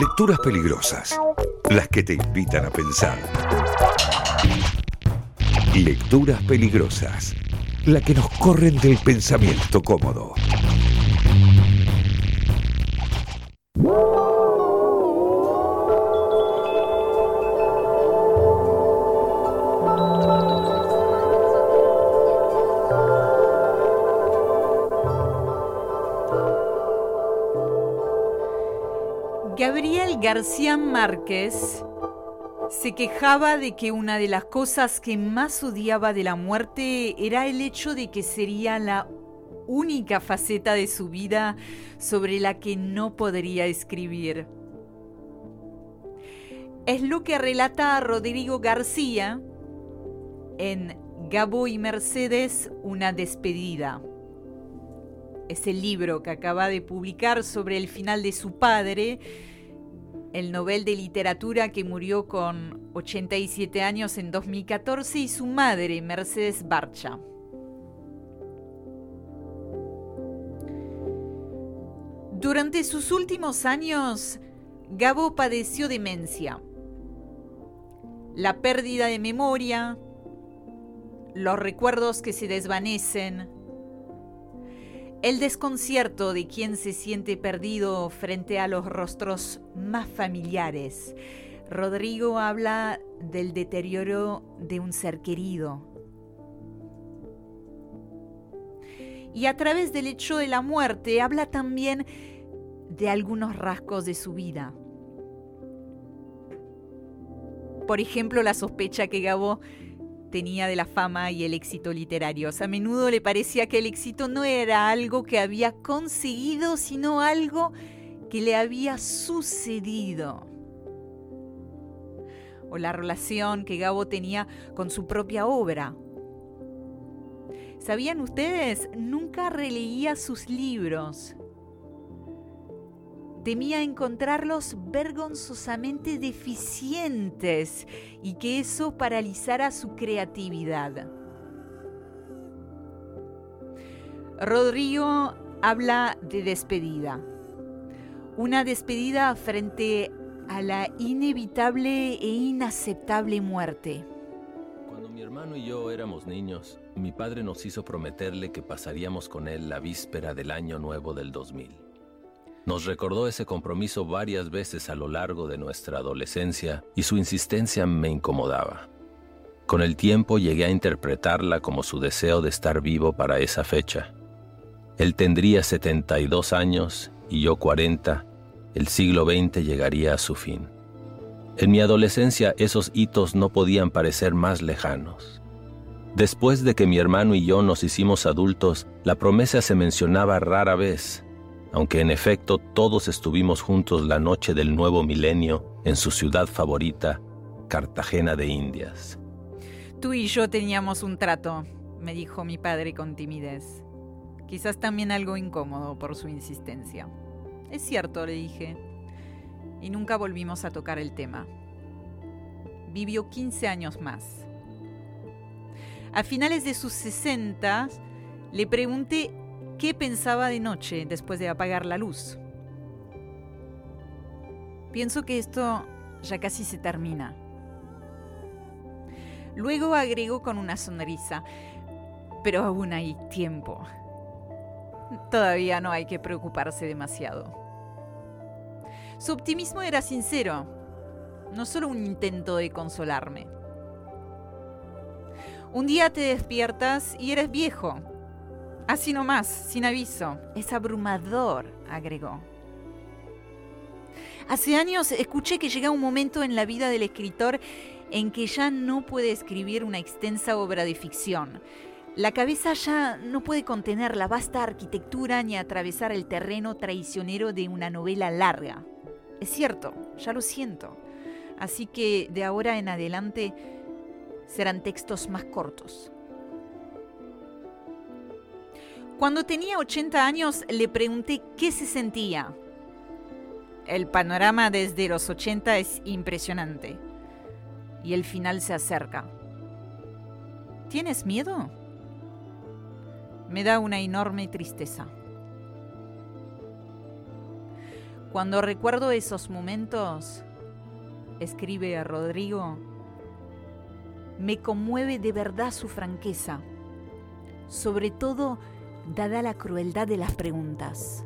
Lecturas peligrosas, las que te invitan a pensar. Lecturas peligrosas, las que nos corren del pensamiento cómodo. Gabriel García Márquez se quejaba de que una de las cosas que más odiaba de la muerte era el hecho de que sería la única faceta de su vida sobre la que no podría escribir. Es lo que relata Rodrigo García en Gabo y Mercedes, una despedida. Es el libro que acaba de publicar sobre el final de su padre, el Nobel de Literatura que murió con 87 años en 2014, y su madre, Mercedes Barcha. Durante sus últimos años, Gabo padeció demencia. La pérdida de memoria, los recuerdos que se desvanecen, el desconcierto de quien se siente perdido frente a los rostros más familiares. Rodrigo habla del deterioro de un ser querido. Y a través del hecho de la muerte habla también de algunos rasgos de su vida. Por ejemplo, la sospecha que Gabo tenía de la fama y el éxito literarios. A menudo le parecía que el éxito no era algo que había conseguido, sino algo que le había sucedido. O la relación que Gabo tenía con su propia obra. ¿Sabían ustedes? Nunca releía sus libros temía encontrarlos vergonzosamente deficientes y que eso paralizara su creatividad. Rodrigo habla de despedida. Una despedida frente a la inevitable e inaceptable muerte. Cuando mi hermano y yo éramos niños, mi padre nos hizo prometerle que pasaríamos con él la víspera del año nuevo del 2000. Nos recordó ese compromiso varias veces a lo largo de nuestra adolescencia y su insistencia me incomodaba. Con el tiempo llegué a interpretarla como su deseo de estar vivo para esa fecha. Él tendría 72 años y yo 40, el siglo XX llegaría a su fin. En mi adolescencia esos hitos no podían parecer más lejanos. Después de que mi hermano y yo nos hicimos adultos, la promesa se mencionaba rara vez, aunque en efecto todos estuvimos juntos la noche del nuevo milenio en su ciudad favorita, Cartagena de Indias. Tú y yo teníamos un trato, me dijo mi padre con timidez. Quizás también algo incómodo por su insistencia. Es cierto, le dije. Y nunca volvimos a tocar el tema. Vivió 15 años más. A finales de sus 60, le pregunté qué pensaba de noche después de apagar la luz. Pienso que esto ya casi se termina. Luego agregó con una sonrisa, pero aún hay tiempo. Todavía no hay que preocuparse demasiado. Su optimismo era sincero, no solo un intento de consolarme. Un día te despiertas y eres viejo, Así nomás, sin aviso. Es abrumador, agregó. Hace años escuché que llega un momento en la vida del escritor en que ya no puede escribir una extensa obra de ficción. La cabeza ya no puede contener la vasta arquitectura ni atravesar el terreno traicionero de una novela larga. Es cierto, ya lo siento. Así que de ahora en adelante serán textos más cortos. Cuando tenía 80 años le pregunté qué se sentía. El panorama desde los 80 es impresionante. Y el final se acerca. ¿Tienes miedo? Me da una enorme tristeza. Cuando recuerdo esos momentos, escribe a Rodrigo, me conmueve de verdad su franqueza, sobre todo dada la crueldad de las preguntas.